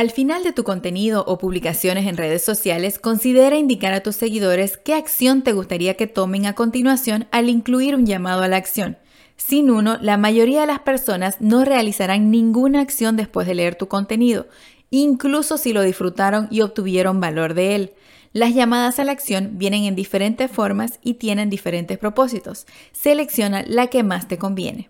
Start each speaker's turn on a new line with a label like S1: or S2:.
S1: Al final de tu contenido o publicaciones en redes sociales, considera indicar a tus seguidores qué acción te gustaría que tomen a continuación al incluir un llamado a la acción. Sin uno, la mayoría de las personas no realizarán ninguna acción después de leer tu contenido, incluso si lo disfrutaron y obtuvieron valor de él. Las llamadas a la acción vienen en diferentes formas y tienen diferentes propósitos. Selecciona la que más te conviene.